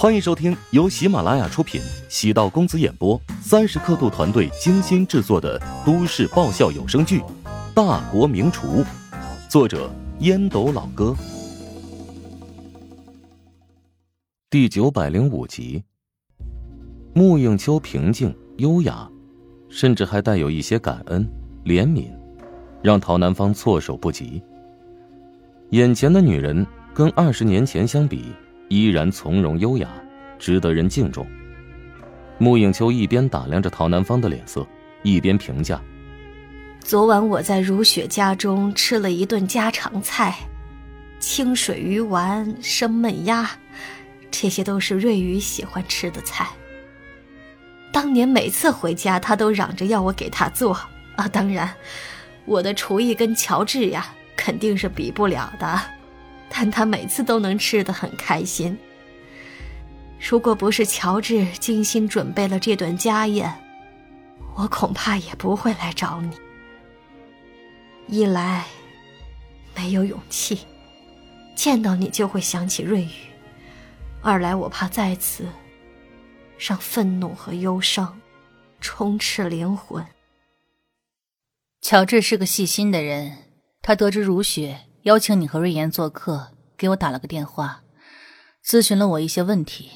欢迎收听由喜马拉雅出品、喜道公子演播、三十刻度团队精心制作的都市爆笑有声剧《大国名厨》，作者烟斗老哥，第九百零五集。穆应秋平静优雅，甚至还带有一些感恩怜悯，让陶南方措手不及。眼前的女人跟二十年前相比。依然从容优雅，值得人敬重。穆影秋一边打量着陶南方的脸色，一边评价：“昨晚我在如雪家中吃了一顿家常菜，清水鱼丸、生焖鸭，这些都是瑞宇喜欢吃的菜。当年每次回家，他都嚷着要我给他做啊。当然，我的厨艺跟乔治呀，肯定是比不了的。”但他每次都能吃得很开心。如果不是乔治精心准备了这顿家宴，我恐怕也不会来找你。一来，没有勇气，见到你就会想起瑞宇；二来，我怕再次让愤怒和忧伤充斥灵魂。乔治是个细心的人，他得知如雪。邀请你和瑞妍做客，给我打了个电话，咨询了我一些问题。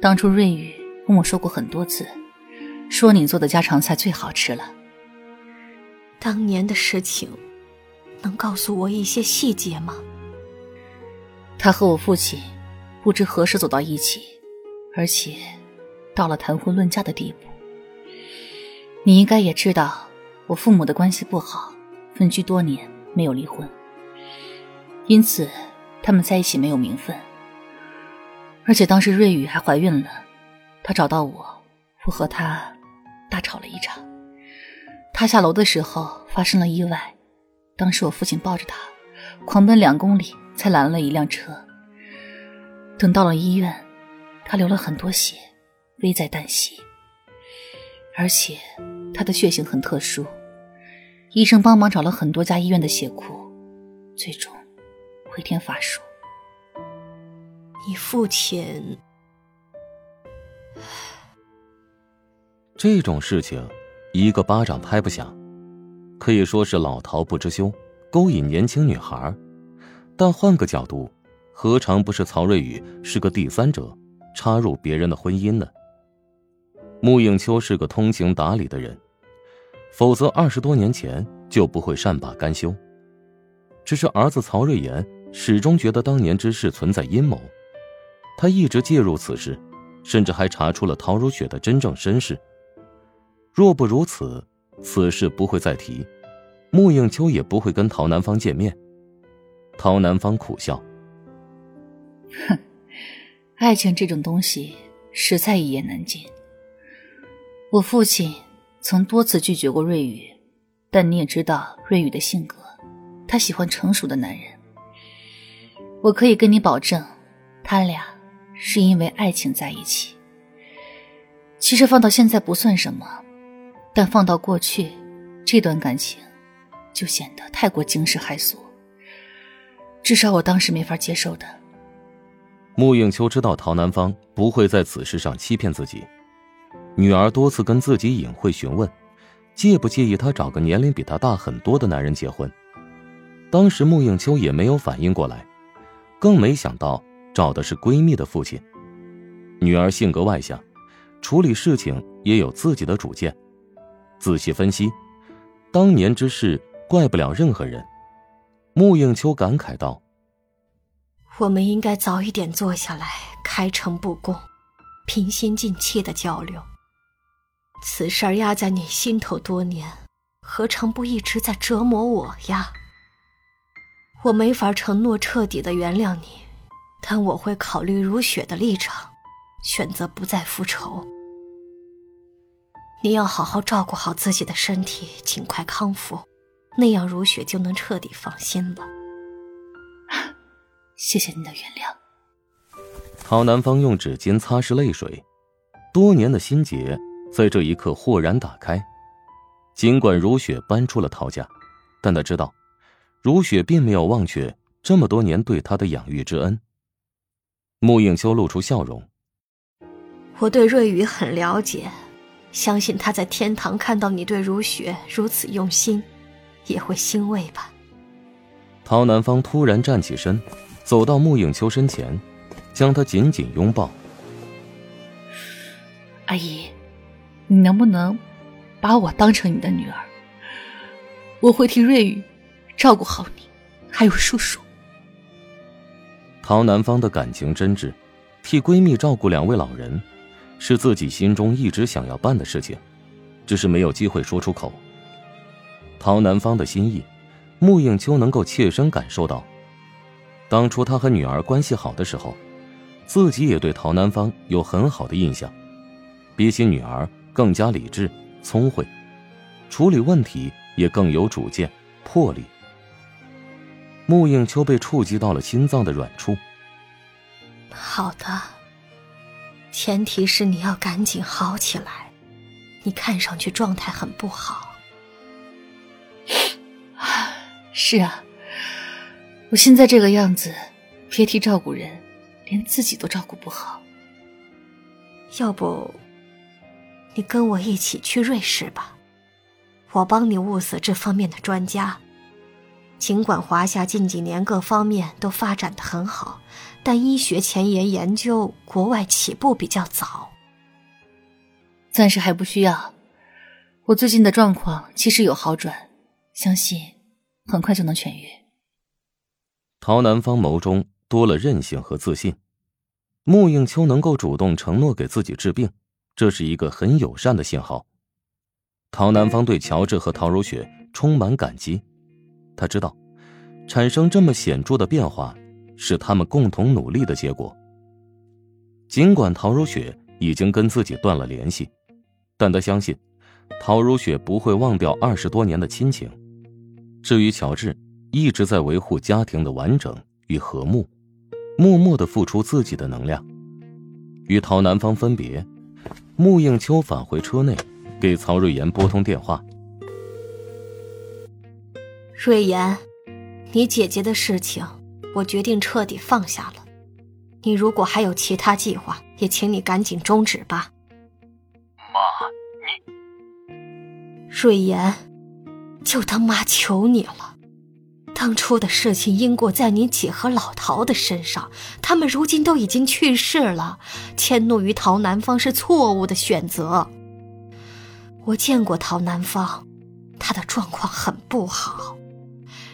当初瑞宇跟我说过很多次，说你做的家常菜最好吃了。当年的事情，能告诉我一些细节吗？他和我父亲不知何时走到一起，而且到了谈婚论嫁的地步。你应该也知道，我父母的关系不好，分居多年。没有离婚，因此他们在一起没有名分。而且当时瑞宇还怀孕了，他找到我，我和他大吵了一场。他下楼的时候发生了意外，当时我父亲抱着他，狂奔两公里才拦了一辆车。等到了医院，他流了很多血，危在旦夕。而且他的血型很特殊。医生帮忙找了很多家医院的血库，最终回天乏术。你父亲 这种事情，一个巴掌拍不响，可以说是老陶不知羞，勾引年轻女孩。但换个角度，何尝不是曹瑞宇是个第三者，插入别人的婚姻呢？穆影秋是个通情达理的人。否则，二十多年前就不会善罢甘休。只是儿子曹瑞岩始终觉得当年之事存在阴谋，他一直介入此事，甚至还查出了陶如雪的真正身世。若不如此，此事不会再提，穆应秋也不会跟陶南方见面。陶南方苦笑：“哼，爱情这种东西实在一言难尽。我父亲。”曾多次拒绝过瑞宇，但你也知道瑞宇的性格，他喜欢成熟的男人。我可以跟你保证，他俩是因为爱情在一起。其实放到现在不算什么，但放到过去，这段感情就显得太过惊世骇俗。至少我当时没法接受的。穆应秋知道陶南方不会在此事上欺骗自己。女儿多次跟自己隐晦询问，介不介意他找个年龄比他大很多的男人结婚。当时穆应秋也没有反应过来，更没想到找的是闺蜜的父亲。女儿性格外向，处理事情也有自己的主见。仔细分析，当年之事怪不了任何人。穆应秋感慨道：“我们应该早一点坐下来，开诚布公，平心静气的交流。”此事儿压在你心头多年，何尝不一直在折磨我呀？我没法承诺彻底的原谅你，但我会考虑如雪的立场，选择不再复仇。你要好好照顾好自己的身体，尽快康复，那样如雪就能彻底放心了。谢谢你的原谅。陶南方用纸巾擦拭泪水，多年的心结。在这一刻豁然打开，尽管如雪搬出了陶家，但他知道，如雪并没有忘却这么多年对他的养育之恩。穆应秋露出笑容。我对瑞宇很了解，相信他在天堂看到你对如雪如此用心，也会欣慰吧。陶南方突然站起身，走到穆应秋身前，将她紧紧拥抱。阿姨，你能不能把我当成你的女儿？我会替瑞宇照顾好你，还有叔叔。陶南方的感情真挚，替闺蜜照顾两位老人，是自己心中一直想要办的事情，只是没有机会说出口。陶南方的心意，穆应秋能够切身感受到。当初他和女儿关系好的时候，自己也对陶南方有很好的印象，比起女儿更加理智聪慧，处理问题也更有主见魄力。穆应秋被触及到了心脏的软处。好的，前提是你要赶紧好起来。你看上去状态很不好。是啊，我现在这个样子，别提照顾人，连自己都照顾不好。要不，你跟我一起去瑞士吧，我帮你物色这方面的专家。尽管华夏近几年各方面都发展的很好，但医学前沿研究国外起步比较早。暂时还不需要，我最近的状况其实有好转，相信很快就能痊愈。陶南方眸中多了韧性和自信，穆应秋能够主动承诺给自己治病，这是一个很友善的信号。陶南方对乔治和陶如雪充满感激。他知道，产生这么显著的变化，是他们共同努力的结果。尽管陶如雪已经跟自己断了联系，但他相信，陶如雪不会忘掉二十多年的亲情。至于乔治，一直在维护家庭的完整与和睦，默默的付出自己的能量。与陶南方分别，穆应秋返回车内，给曹瑞妍拨通电话。瑞妍，你姐姐的事情，我决定彻底放下了。你如果还有其他计划，也请你赶紧终止吧。妈，你，瑞妍，就当妈求你了。当初的事情因果在你姐和老陶的身上，他们如今都已经去世了，迁怒于陶南方是错误的选择。我见过陶南方，他的状况很不好。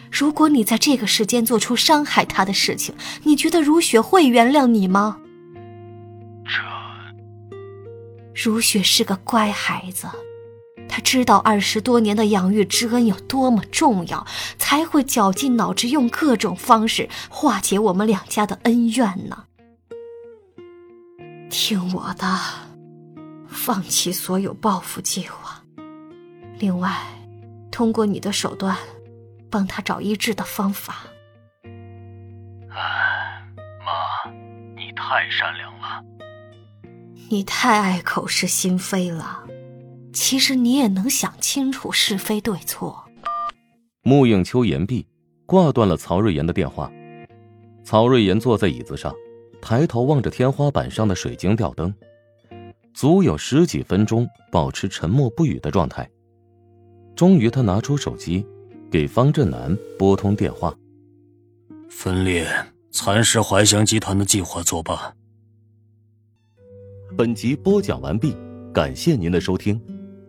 如果你在这个时间做出伤害他的事情，你觉得如雪会原谅你吗？这，如雪是个乖孩子，他知道二十多年的养育之恩有多么重要，才会绞尽脑汁用各种方式化解我们两家的恩怨呢。听我的，放弃所有报复计划。另外，通过你的手段。帮他找医治的方法。唉，妈，你太善良了。你太爱口是心非了。其实你也能想清楚是非对错。穆应秋言毕，挂断了曹瑞妍的电话。曹瑞妍坐在椅子上，抬头望着天花板上的水晶吊灯，足有十几分钟保持沉默不语的状态。终于，他拿出手机。给方振南拨通电话。分裂蚕食怀祥集团的计划作罢。本集播讲完毕，感谢您的收听。